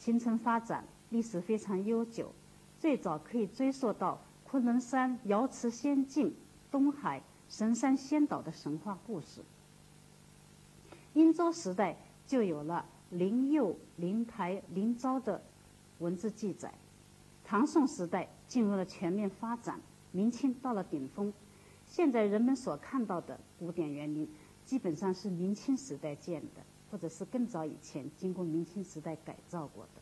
形成发展历史非常悠久，最早可以追溯到昆仑山瑶池仙境、东海神山仙岛的神话故事。殷周时代就有了灵佑、灵台、灵昭的文字记载，唐宋时代进入了全面发展，明清到了顶峰。现在人们所看到的古典园林，基本上是明清时代建的，或者是更早以前经过明清时代改造过的。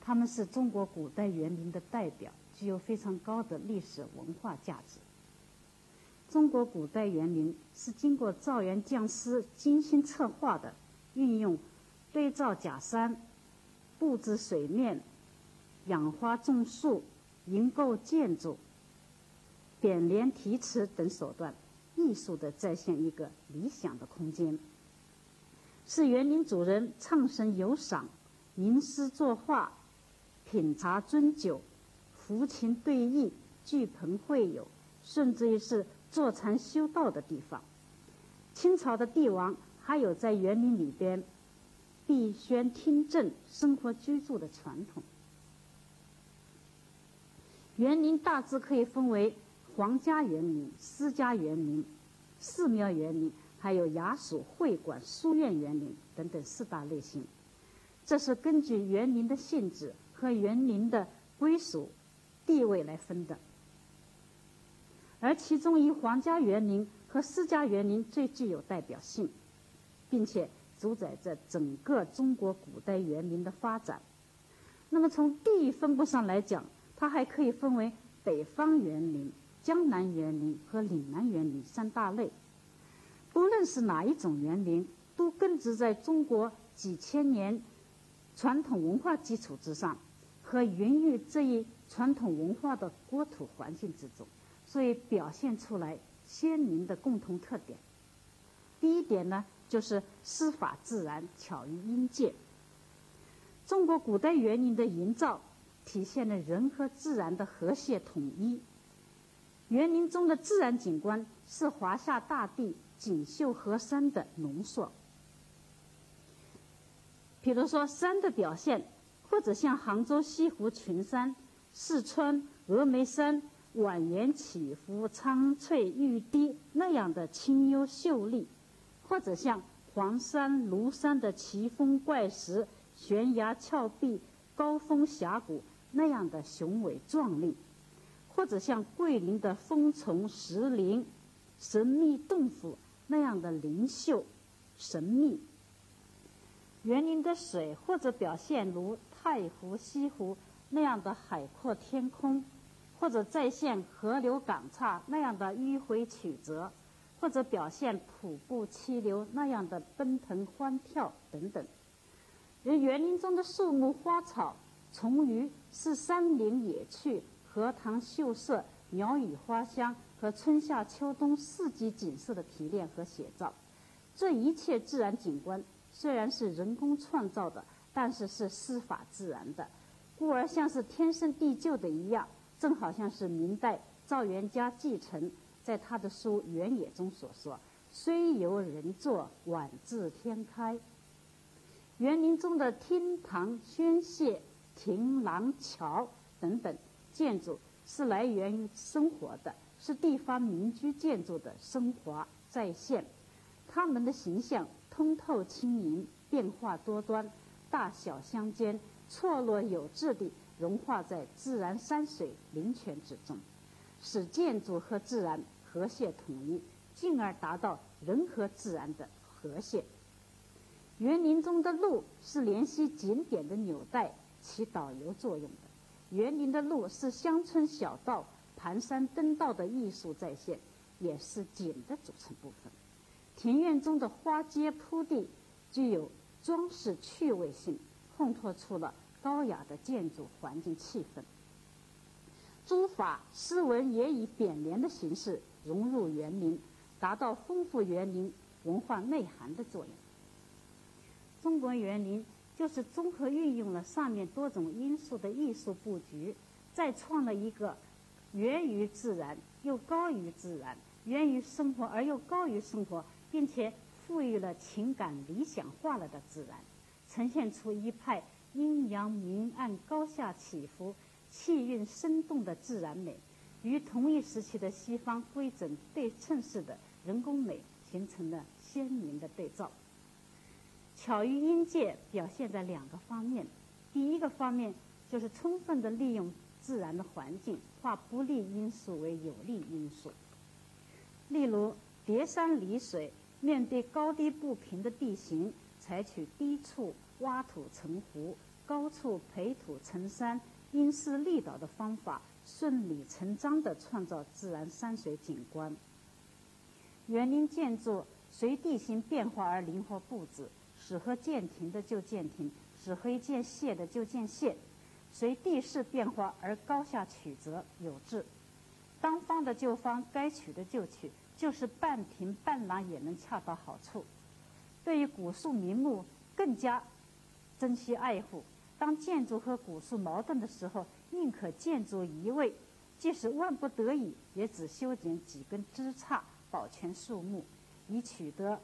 它们是中国古代园林的代表，具有非常高的历史文化价值。中国古代园林是经过造园匠师精心策划的，运用堆造假山、布置水面、养花种树、营构建筑。匾联题词等手段，艺术的再现一个理想的空间，是园林主人畅神游赏、吟诗作画、品茶尊酒、抚琴对弈、聚朋会友，甚至于是坐禅修道的地方。清朝的帝王还有在园林里边闭轩听政、生活居住的传统。园林大致可以分为。皇家园林、私家园林、寺庙园林，还有衙署、会馆、书院园林等等四大类型。这是根据园林的性质和园林的归属地位来分的。而其中以皇家园林和私家园林最具有代表性，并且主宰着整个中国古代园林的发展。那么从地域分布上来讲，它还可以分为北方园林。江南园林和岭南园林三大类，不论是哪一种园林，都根植在中国几千年传统文化基础之上，和孕育这一传统文化的国土环境之中，所以表现出来鲜明的共同特点。第一点呢，就是师法自然，巧于阴界。中国古代园林的营造，体现了人和自然的和谐统一。园林中的自然景观是华夏大地锦绣河山的浓缩。比如说山的表现，或者像杭州西湖群山、四川峨眉山蜿蜒起伏、苍翠欲滴那样的清幽秀丽，或者像黄山庐山的奇峰怪石、悬崖峭壁、高峰峡谷那样的雄伟壮丽。或者像桂林的峰丛石林、神秘洞府那样的灵秀、神秘；园林的水或者表现如太湖、西湖那样的海阔天空，或者再现河流港岔那样的迂回曲折，或者表现瀑布溪流那样的奔腾欢跳等等。而园林中的树木、花草、虫鱼是山林野趣。荷塘秀色、鸟语花香和春夏秋冬四季景色的提炼和写照，这一切自然景观虽然是人工创造的，但是是师法自然的，故而像是天生地就的一样，正好像是明代赵元嘉继承在他的书《原野》中所说：“虽由人作，宛自天开。”园林中的厅堂、轩榭、亭廊、桥等等。建筑是来源于生活的，是地方民居建筑的升华再现。它们的形象通透轻盈，变化多端，大小相间，错落有致地融化在自然山水林泉之中，使建筑和自然和谐统一，进而达到人和自然的和谐。园林中的路是联系景点的纽带，起导游作用的。园林的路是乡村小道、盘山登道的艺术再现，也是景的组成部分。庭院中的花街铺地具有装饰趣味性，烘托出了高雅的建筑环境气氛。书法诗文也以匾联的形式融入园林，达到丰富园林文化内涵的作用。中国园林。就是综合运用了上面多种因素的艺术布局，再创了一个源于自然又高于自然、源于生活而又高于生活，并且赋予了情感理想化了的自然，呈现出一派阴阳明暗、高下起伏、气韵生动的自然美，与同一时期的西方规整对称式的人工美形成了鲜明的对照。巧于阴界表现在两个方面，第一个方面就是充分的利用自然的环境，化不利因素为有利因素。例如，叠山离水，面对高低不平的地形，采取低处挖土成湖，高处培土成山，因势利导的方法，顺理成章地创造自然山水景观。园林建筑随地形变化而灵活布置。适合建亭的就建亭，适合建榭的就建榭，随地势变化而高下曲折有致。当方的就方，该取的就取，就是半平半廊也能恰到好处。对于古树名木，更加珍惜爱护。当建筑和古树矛盾的时候，宁可建筑移位，即使万不得已，也只修剪几根枝杈，保全树木，以取得。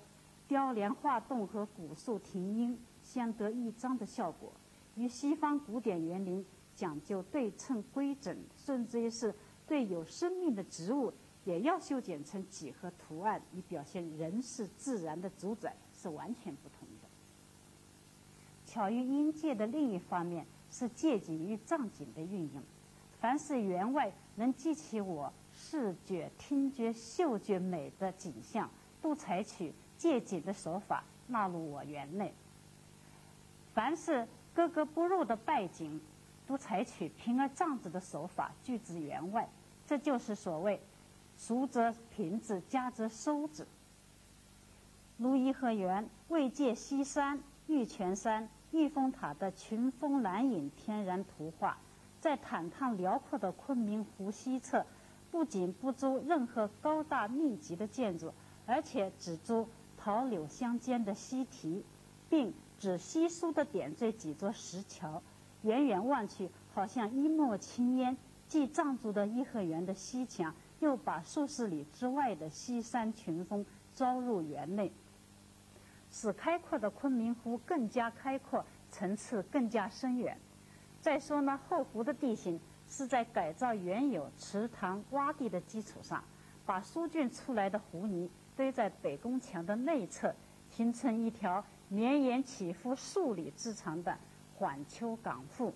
雕梁画栋和古树亭荫相得益彰的效果，与西方古典园林讲究对称规整，甚至于是对有生命的植物也要修剪成几何图案，以表现人是自然的主宰，是完全不同的。巧于阴界的另一方面是借景与藏景的运用，凡是园外能激起我视觉、听觉、嗅觉美的景象，都采取。借景的手法纳入我园内，凡是格格不入的败景，都采取平而藏之的手法拒之园外。这就是所谓“俗则平之，家则收之”。如颐和园为借西山、玉泉山、玉峰塔的群峰蓝影天然图画，在坦荡辽阔的昆明湖西侧，不仅不筑任何高大密集的建筑，而且只筑。桃柳相间的溪堤，并只稀疏的点缀几座石桥，远远望去，好像一抹青烟，既藏住的颐和园的西墙，又把数十里之外的西山群峰招入园内，使开阔的昆明湖更加开阔，层次更加深远。再说呢，后湖的地形是在改造原有池塘洼地的基础上，把疏浚出来的湖泥。堆在北宫墙的内侧，形成一条绵延起伏数里之长的缓丘港腹。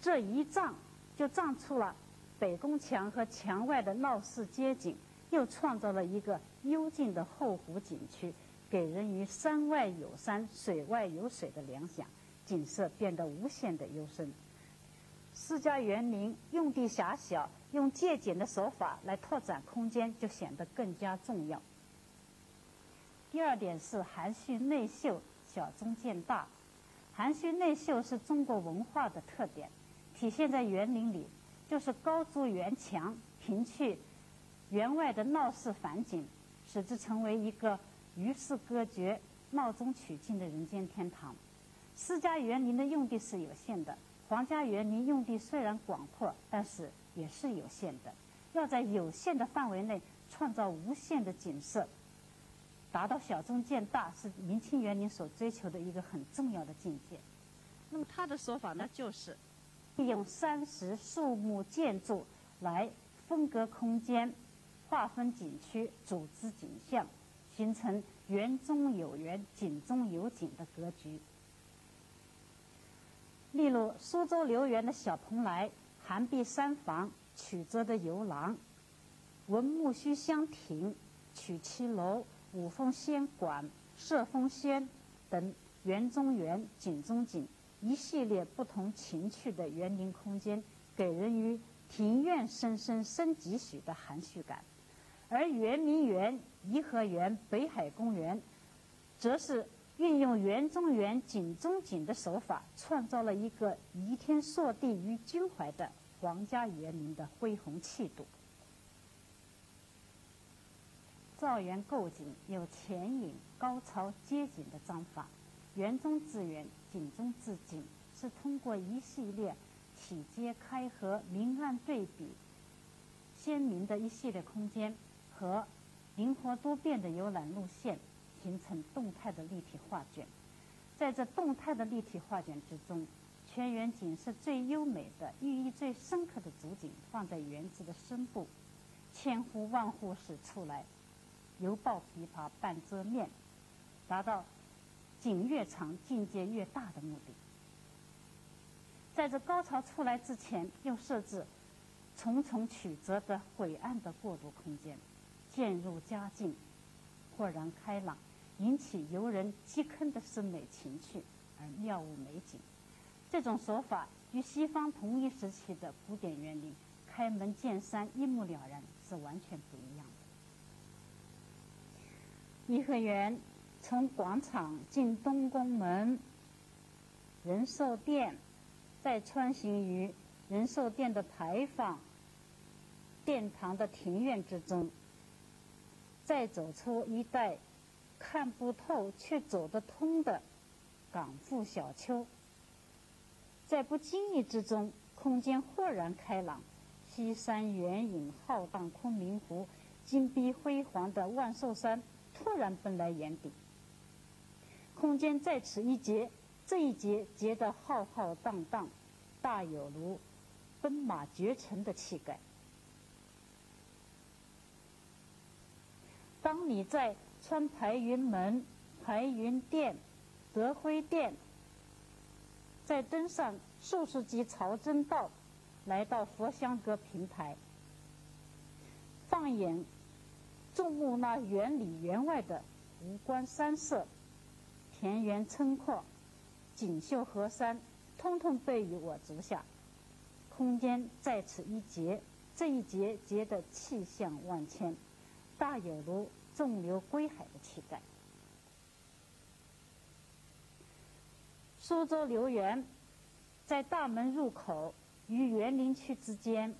这一仗就仗出了北宫墙和墙外的闹市街景，又创造了一个幽静的后湖景区，给人于山外有山、水外有水的联想，景色变得无限的幽深。私家园林用地狭小，用借景的手法来拓展空间，就显得更加重要。第二点是含蓄内秀，小中见大。含蓄内秀是中国文化的特点，体现在园林里，就是高筑园墙，平去园外的闹市繁景，使之成为一个与世隔绝、闹中取静的人间天堂。私家园林的用地是有限的，皇家园林用地虽然广阔，但是也是有限的。要在有限的范围内创造无限的景色。达到小中见大是明清园林所追求的一个很重要的境界。那么他的说法呢，就是利用山石、树木、建筑来分隔空间、划分景区、组织景象，形成园中有园、景中有景的格局。例如苏州留园的小蓬莱、寒碧山房、曲折的游廊、文木须香亭、曲七楼。五峰仙馆、摄风轩等园中园、景中景一系列不同情趣的园林空间，给人于庭院深深深几许的含蓄感；而圆明园、颐和园、北海公园，则是运用园中园、景中景的手法，创造了一个移天朔地于襟怀的皇家园林的恢宏气度。造园构景有前引、高潮、接景的章法，园中自园、景中自景，是通过一系列体阶开合、明暗对比鲜明的一系列空间和灵活多变的游览路线，形成动态的立体画卷。在这动态的立体画卷之中，全园景色最优美的、寓意最深刻的主景放在园子的深部，千呼万呼始出来，犹抱琵琶半遮面，达到景越长境界越大的目的。在这高潮出来之前，又设置重重曲折的晦暗的过渡空间，渐入佳境，豁然开朗。引起游人饥坑的审美情趣，而妙物美景。这种手法与西方同一时期的古典园林开门见山、一目了然是完全不一样。颐和园从广场进东宫门、仁寿殿，再穿行于仁寿殿的牌坊、殿堂的庭院之中，再走出一带。看不透却走得通的港埠小丘，在不经意之中，空间豁然开朗。西山远影浩荡，昆明湖金碧辉煌的万寿山突然奔来眼底。空间在此一截，这一截截得浩浩荡荡，大有如奔马绝尘的气概。当你在。穿排云门、排云殿、德辉殿，再登上数十级朝真道，来到佛香阁平台，放眼众目那园里园外的湖光山色、田园村廓、锦绣河山，通通备于我足下。空间在此一节，这一节节的气象万千，大有如。纵流归海的气概。苏州留园在大门入口与园林区之间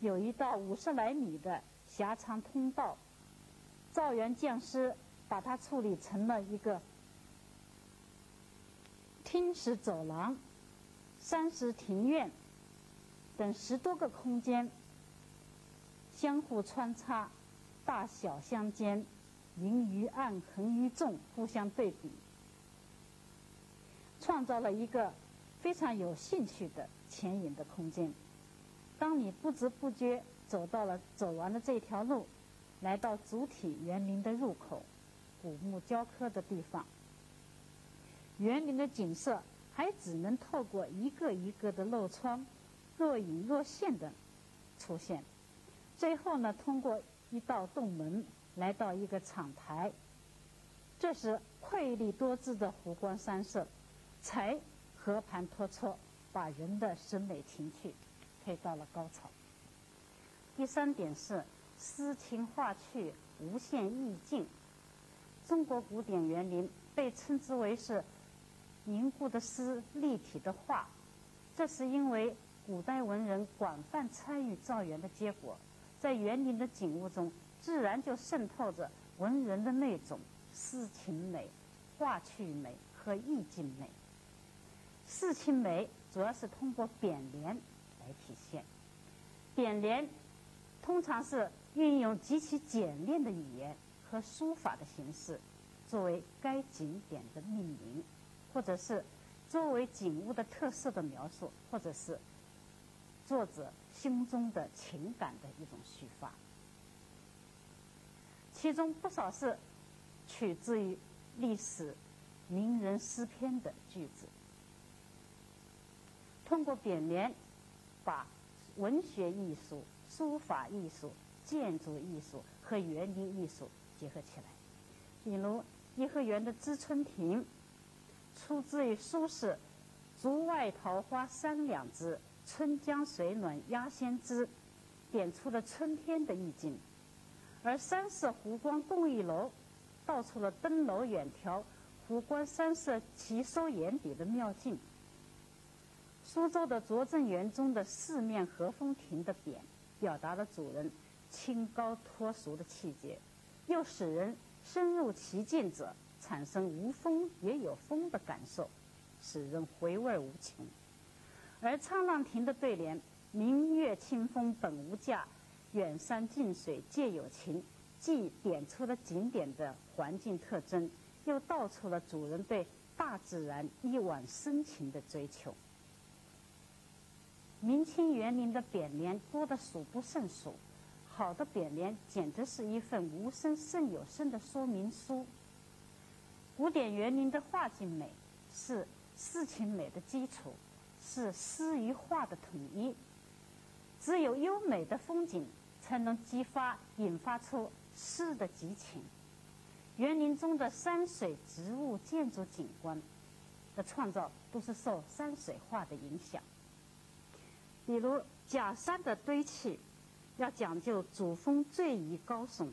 有一道五十来米的狭长通道，造园匠师把它处理成了一个厅室走廊、三室庭院等十多个空间相互穿插。大小相间，明于暗，横于纵，互相对比，创造了一个非常有兴趣的前引的空间。当你不知不觉走到了走完了这条路，来到主体园林的入口，古木交科的地方，园林的景色还只能透过一个一个的漏窗，若隐若现的出现。最后呢，通过。一道洞门，来到一个敞台，这时瑰丽多姿的湖光山色，才和盘托出，把人的审美情趣推到了高潮。第三点是诗情画趣，无限意境。中国古典园林被称之为是凝固的诗、立体的画，这是因为古代文人广泛参与造园的结果。在园林的景物中，自然就渗透着文人的那种诗情美、画趣美和意境美。诗情美主要是通过匾联来体现，匾联通常是运用极其简练的语言和书法的形式，作为该景点的命名，或者是作为景物的特色的描述，或者是。作者心中的情感的一种抒发，其中不少是取自于历史名人诗篇的句子。通过匾联，把文学艺术、书法艺术、建筑艺术和园林艺术结合起来。比如颐和园的知春亭，出自于苏轼“竹外桃花三两枝”。春江水暖鸭先知，点出了春天的意境；而三色湖光共一楼，道出了登楼远眺湖光山色齐收眼底的妙境。苏州的拙政园中的四面和风亭的匾，表达了主人清高脱俗的气节，又使人深入其境者产生无风也有风的感受，使人回味无穷。而沧浪亭的对联“明月清风本无价，远山近水皆有情”，既点出了景点的环境特征，又道出了主人对大自然一往深情的追求。明清园林的匾联多得数不胜数，好的匾联简直是一份无声胜有声的说明书。古典园林的画境美是诗情美的基础，是诗与画的统一。只有优美的风景，才能激发、引发出诗的激情。园林中的山水、植物、建筑景观的创造，都是受山水画的影响。比如假山的堆砌，要讲究主峰最宜高耸，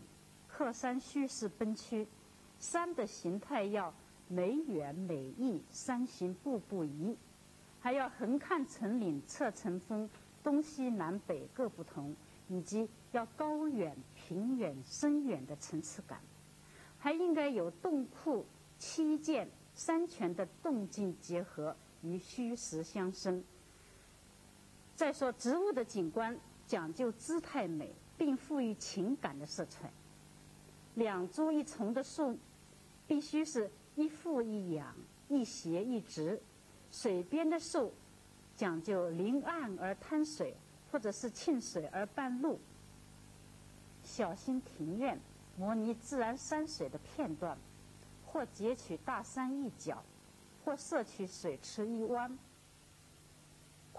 客山虚实奔曲，山的形态要美远美异，山形步步移，还要横看成岭，侧成峰。东西南北各不同，以及要高远、平远、深远的层次感，还应该有洞窟、七涧、山泉的动静结合与虚实相生。再说植物的景观讲究姿态美，并赋予情感的色彩。两株一丛的树，必须是一俯一仰、一斜一直。水边的树。讲究临岸而滩水，或者是沁水而半路。小心庭院模拟自然山水的片段，或截取大山一角，或摄取水池一湾。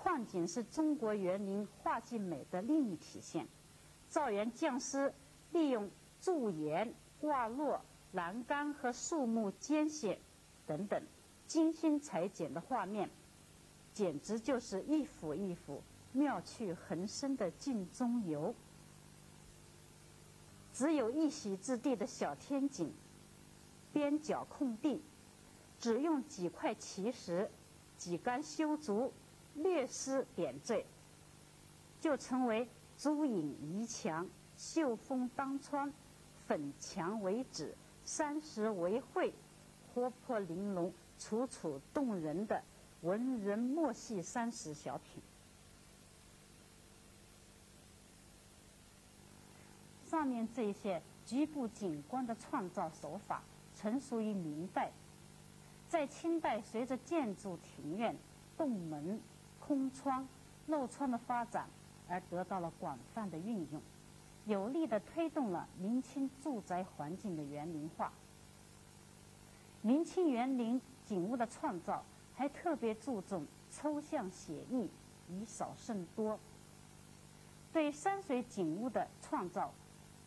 矿井是中国园林画境美的另一体现。造园匠师利用柱檐、挂落、栏杆和树木间隙等等，精心裁剪的画面。简直就是一幅一幅妙趣横生的镜中游。只有一席之地的小天井，边角空地，只用几块奇石、几竿修竹，略施点缀，就成为朱影移墙、绣峰当窗、粉墙为纸、山石为绘，活泼玲珑、楚楚动人的。文人墨戏三十小品，上面这些局部景观的创造手法，成熟于明代，在清代随着建筑庭院、洞门、空窗、漏窗的发展，而得到了广泛的运用，有力的推动了明清住宅环境的园林化。明清园林景物的创造。还特别注重抽象写意，以少胜多。对山水景物的创造，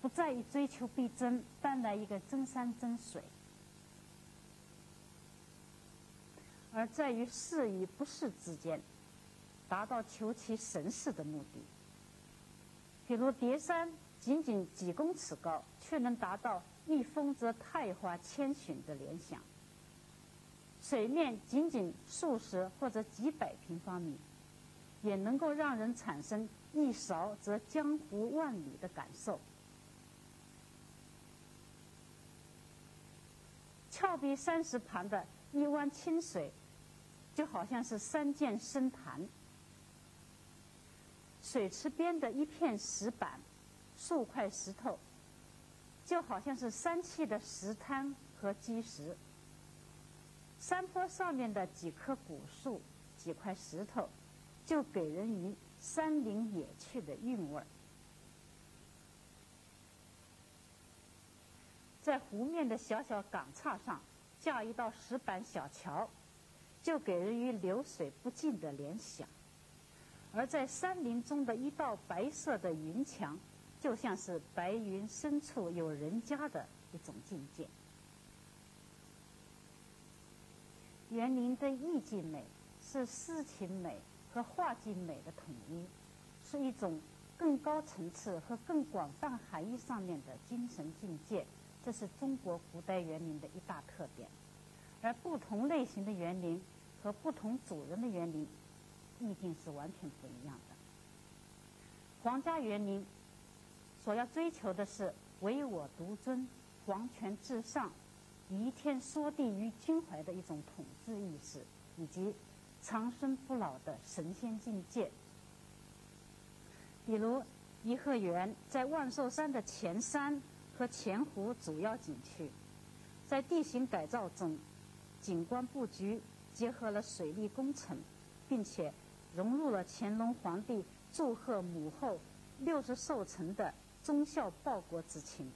不在于追求逼真，搬来一个真山真水，而在于是与不是之间，达到求其神似的目的。比如叠山仅仅几公尺高，却能达到一峰则太华千寻的联想。水面仅仅数十或者几百平方米，也能够让人产生一勺则江湖万里的感受。峭壁山石旁的一湾清水，就好像是山涧深潭；水池边的一片石板、数块石头，就好像是山砌的石滩和基石。山坡上面的几棵古树、几块石头，就给人以山林野趣的韵味儿。在湖面的小小岗岔上架一道石板小桥，就给人以流水不尽的联想；而在山林中的一道白色的云墙，就像是白云深处有人家的一种境界。园林的意境美是诗情美和画境美的统一，是一种更高层次和更广泛含义上面的精神境界。这是中国古代园林的一大特点。而不同类型的园林和不同主人的园林，意境是完全不一样的。皇家园林所要追求的是唯我独尊、皇权至上。移天缩地于君怀的一种统治意识，以及长生不老的神仙境界。比如颐和园在万寿山的前山和前湖主要景区，在地形改造中，景观布局结合了水利工程，并且融入了乾隆皇帝祝贺母后六十寿辰的忠孝报国之情。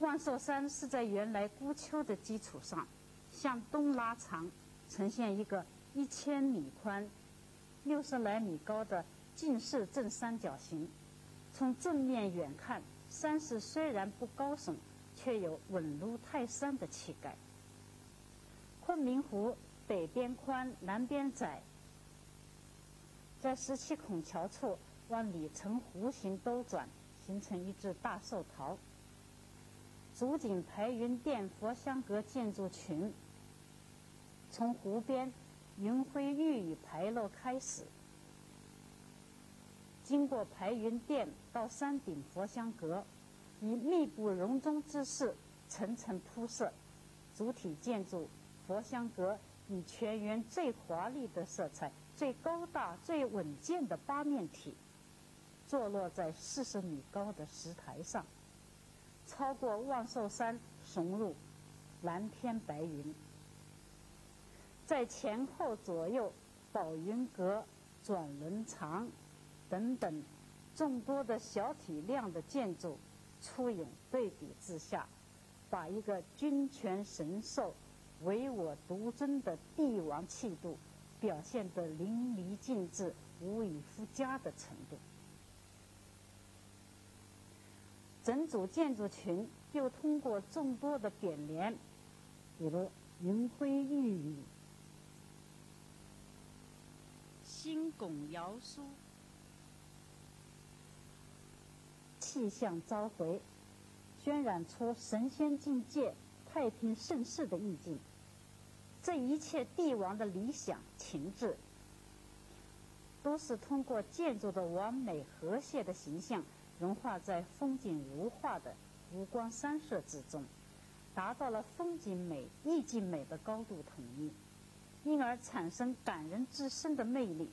万寿山是在原来孤丘的基础上向东拉长，呈现一个一千米宽、六十来米高的近似正三角形。从正面远看，山势虽然不高耸，却有稳如泰山的气概。昆明湖北边宽，南边窄，在十七孔桥处往里呈弧形兜转，形成一只大寿桃。主景排云殿佛香阁建筑群，从湖边云辉玉宇牌楼开始。经过排云殿到山顶佛香阁，以密不容中之势层层铺设，主体建筑佛香阁以全园最华丽的色彩、最高大、最稳健的八面体，坐落在四十米高的石台上，超过万寿山耸入蓝天白云，在前后左右宝云阁转轮藏。等等，众多的小体量的建筑簇拥对比之下，把一个君权神授、唯我独尊的帝王气度表现得淋漓尽致、无以复加的程度。整组建筑群又通过众多的匾联，比如云辉玉宇、星拱尧书。气象召回，渲染出神仙境界、太平盛世的意境。这一切帝王的理想情志，都是通过建筑的完美和谐的形象，融化在风景如画的五光山色之中，达到了风景美、意境美的高度统一，因而产生感人至深的魅力。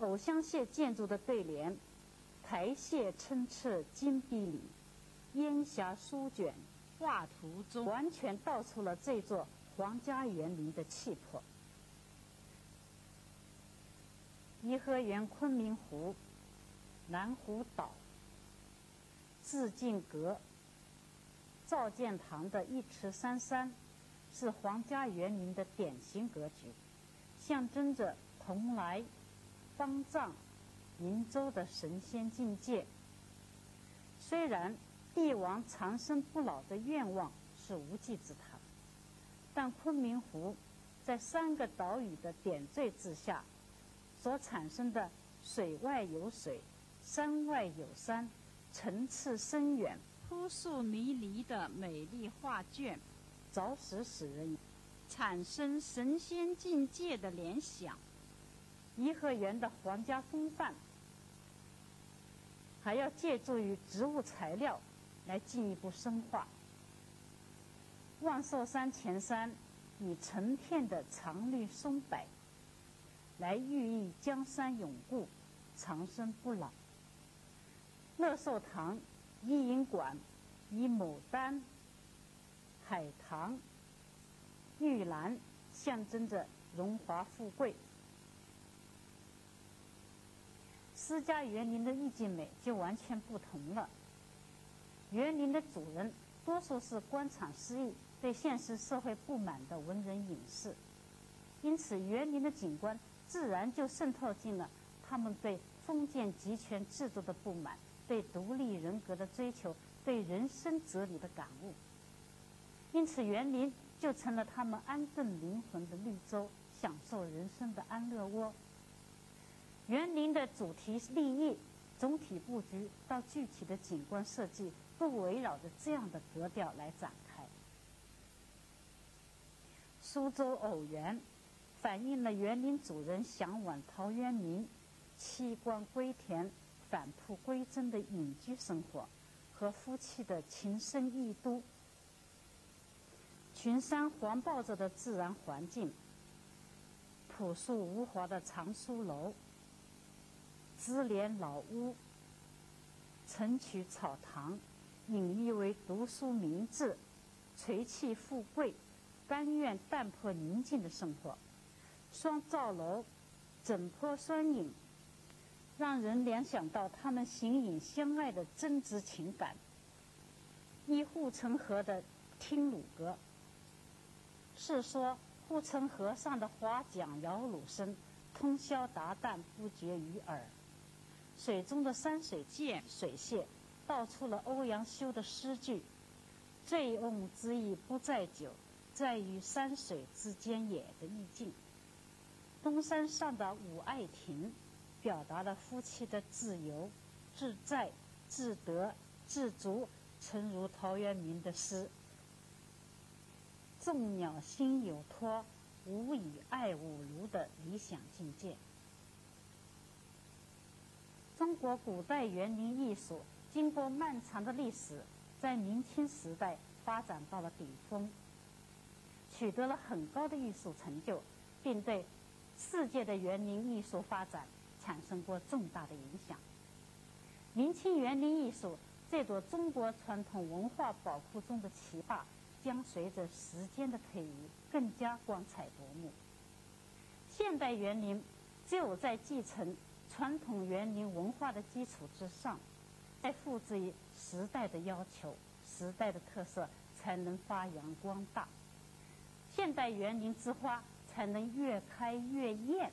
偶像式建筑的对联。台榭参差金碧里，烟霞舒卷画图中，完全道出了这座皇家园林的气魄。颐和园昆明湖、南湖岛、致敬阁、赵建堂的一池三山，是皇家园林的典型格局，象征着蓬莱、方丈。瀛洲的神仙境界，虽然帝王长生不老的愿望是无稽之谈，但昆明湖在三个岛屿的点缀之下，所产生的水外有水、山外有山、层次深远、扑朔迷离的美丽画卷，着实使人产生神仙境界的联想。颐和园的皇家风范。还要借助于植物材料来进一步深化。万寿山前山以成片的常绿松柏来寓意江山永固、长生不老。乐寿堂一饮馆以牡丹、海棠、玉兰象征着荣华富贵。私家园林的意境美就完全不同了。园林的主人多数是官场失意、对现实社会不满的文人隐士，因此园林的景观自然就渗透进了他们对封建集权制度的不满、对独立人格的追求、对人生哲理的感悟。因此，园林就成了他们安顿灵魂的绿洲，享受人生的安乐窝。园林的主题立意、总体布局到具体的景观设计，都围绕着这样的格调来展开。苏州偶园反映了园林主人向往陶渊明弃官归田、返璞归真的隐居生活和夫妻的情深意笃。群山环抱着的自然环境，朴素无华的藏书楼。枝帘老屋、城曲草堂、隐喻为读书明智、垂弃富贵、甘愿淡泊宁静的生活。双灶楼、枕坡双影，让人联想到他们形影相爱的真挚情感。依护城河的听鲁歌，是说护城河上的划桨摇橹声，通宵达旦不绝于耳。水中的山水涧水榭，道出了欧阳修的诗句：“醉翁之意不在酒，在于山水之间也”的意境。东山上的五爱亭，表达了夫妻的自由、自在、自得、自足。诚如陶渊明的诗：“众鸟心有托，无以爱吾如”的理想境界。中国古代园林艺术经过漫长的历史，在明清时代发展到了顶峰，取得了很高的艺术成就，并对世界的园林艺术发展产生过重大的影响。明清园林艺术。这座中国传统文化宝库中的奇葩，将随着时间的推移更加光彩夺目。现代园林只有在继承传统园林文化的基础之上，再复制于时代的要求、时代的特色，才能发扬光大。现代园林之花才能越开越艳。